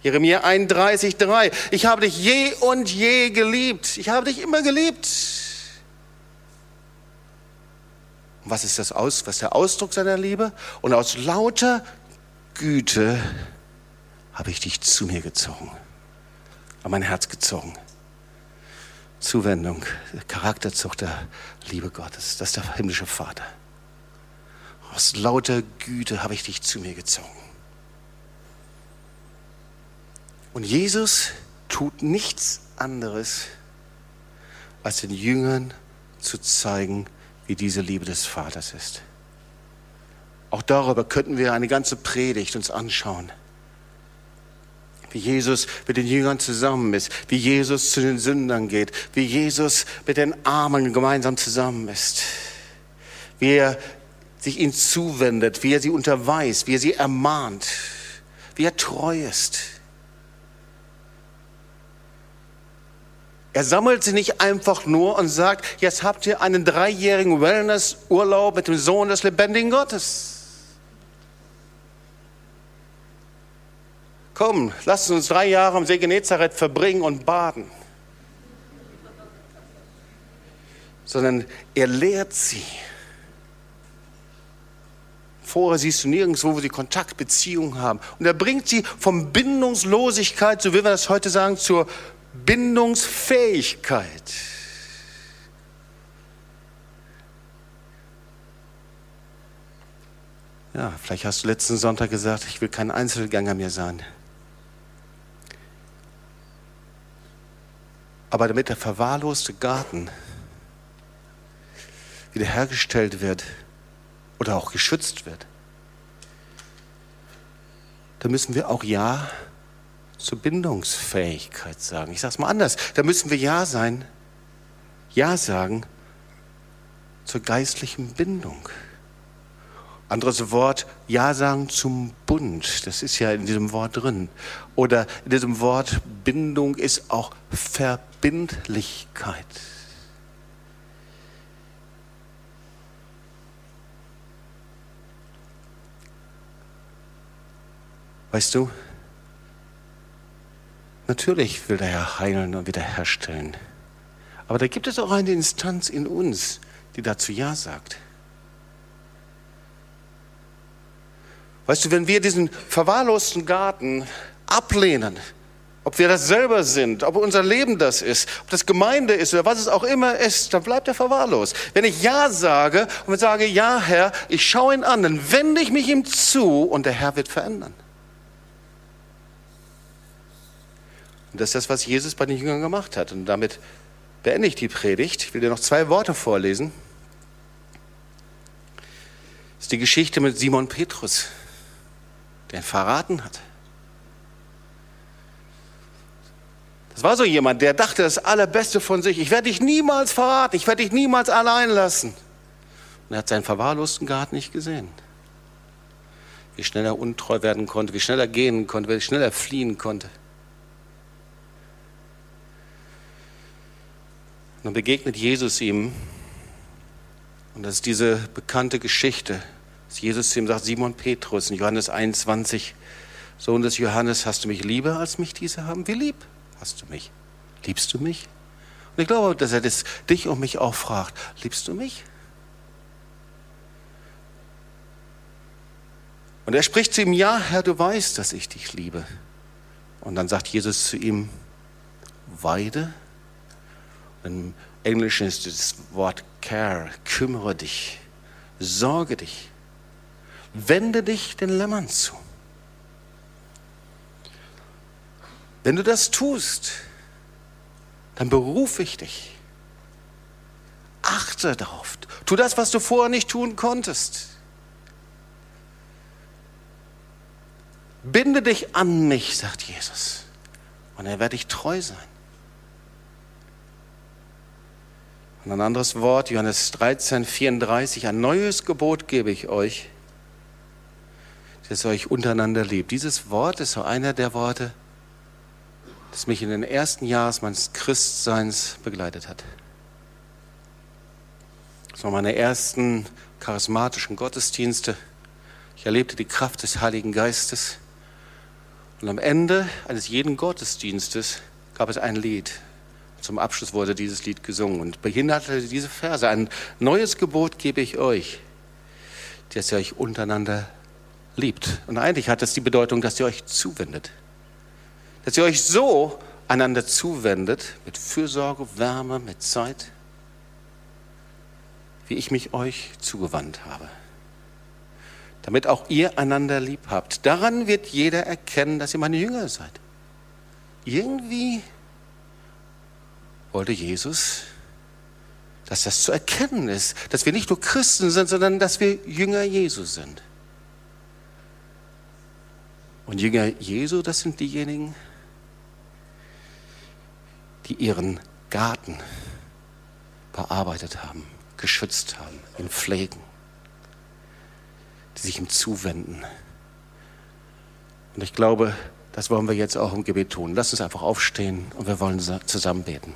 Jeremia 31, 3, ich habe dich je und je geliebt. Ich habe dich immer geliebt. Und was ist das aus, was der Ausdruck seiner Liebe? Und aus lauter Güte habe ich dich zu mir gezogen, an mein Herz gezogen. Zuwendung, Charakterzug der Liebe Gottes. Das ist der himmlische Vater. Aus lauter Güte habe ich dich zu mir gezogen. Und Jesus tut nichts anderes, als den Jüngern zu zeigen, wie diese Liebe des Vaters ist. Auch darüber könnten wir eine ganze Predigt uns anschauen wie Jesus mit den Jüngern zusammen ist, wie Jesus zu den Sündern geht, wie Jesus mit den Armen gemeinsam zusammen ist, wie er sich ihnen zuwendet, wie er sie unterweist, wie er sie ermahnt, wie er treu ist. Er sammelt sie nicht einfach nur und sagt, jetzt habt ihr einen dreijährigen Wellnessurlaub mit dem Sohn des lebendigen Gottes. komm, lasst uns drei Jahre am See Genezareth verbringen und baden. Sondern er lehrt sie. Vorher siehst du nirgendwo, wo sie Kontakt, Beziehung haben. Und er bringt sie von Bindungslosigkeit, so wie wir das heute sagen, zur Bindungsfähigkeit. Ja, vielleicht hast du letzten Sonntag gesagt, ich will kein Einzelgänger mehr sein. Aber damit der verwahrloste Garten wiederhergestellt wird oder auch geschützt wird, da müssen wir auch Ja zur Bindungsfähigkeit sagen. Ich sage es mal anders. Da müssen wir Ja sein, Ja sagen zur geistlichen Bindung. Anderes Wort, Ja sagen zum Bund. Das ist ja in diesem Wort drin. Oder in diesem Wort Bindung ist auch Verbindlichkeit. Weißt du, natürlich will der Herr heilen und wiederherstellen. Aber da gibt es auch eine Instanz in uns, die dazu Ja sagt. Weißt du, wenn wir diesen verwahrlosten Garten ablehnen, ob wir das selber sind, ob unser Leben das ist, ob das Gemeinde ist oder was es auch immer ist, dann bleibt er verwahrlost. Wenn ich Ja sage und sage, ja Herr, ich schaue ihn an, dann wende ich mich ihm zu und der Herr wird verändern. Und das ist das, was Jesus bei den Jüngern gemacht hat. Und damit beende ich die Predigt. Ich will dir noch zwei Worte vorlesen. Das ist die Geschichte mit Simon Petrus der ihn verraten hat. Das war so jemand, der dachte das Allerbeste von sich. Ich werde dich niemals verraten, ich werde dich niemals allein lassen. Und er hat seinen verwahrlosten Garten nicht gesehen. Wie schnell er untreu werden konnte, wie schnell er gehen konnte, wie schnell er fliehen konnte. Dann begegnet Jesus ihm. Und das ist diese bekannte Geschichte dass Jesus zu ihm sagt, Simon Petrus in Johannes 21, Sohn des Johannes, hast du mich lieber, als mich diese haben? Wie lieb hast du mich? Liebst du mich? Und ich glaube, dass er das dich und mich auch fragt, liebst du mich? Und er spricht zu ihm, ja, Herr, du weißt, dass ich dich liebe. Und dann sagt Jesus zu ihm, weide. Im Englischen ist das Wort care, kümmere dich, sorge dich, wende dich den Lämmern zu. Wenn du das tust, dann berufe ich dich. Achte darauf. Tu das, was du vorher nicht tun konntest. Binde dich an mich, sagt Jesus, und er werde ich treu sein. Und ein anderes Wort, Johannes 13, 34, ein neues Gebot gebe ich euch, dass ihr euch untereinander liebt. Dieses Wort ist so einer der Worte, das mich in den ersten Jahren meines Christseins begleitet hat. Das waren meine ersten charismatischen Gottesdienste. Ich erlebte die Kraft des Heiligen Geistes. Und am Ende eines jeden Gottesdienstes gab es ein Lied. Zum Abschluss wurde dieses Lied gesungen und behinderte diese Verse. Ein neues Gebot gebe ich euch, dass ihr euch untereinander liebt. Und eigentlich hat das die Bedeutung, dass ihr euch zuwendet. Dass ihr euch so einander zuwendet, mit Fürsorge, Wärme, mit Zeit, wie ich mich euch zugewandt habe damit auch ihr einander lieb habt. Daran wird jeder erkennen, dass ihr meine Jünger seid. Irgendwie wollte Jesus, dass das zu erkennen ist, dass wir nicht nur Christen sind, sondern dass wir Jünger Jesu sind. Und Jünger Jesu, das sind diejenigen, die ihren Garten bearbeitet haben, geschützt haben, ihn pflegen die sich ihm zuwenden. Und ich glaube, das wollen wir jetzt auch im Gebet tun. Lass uns einfach aufstehen und wir wollen zusammen beten.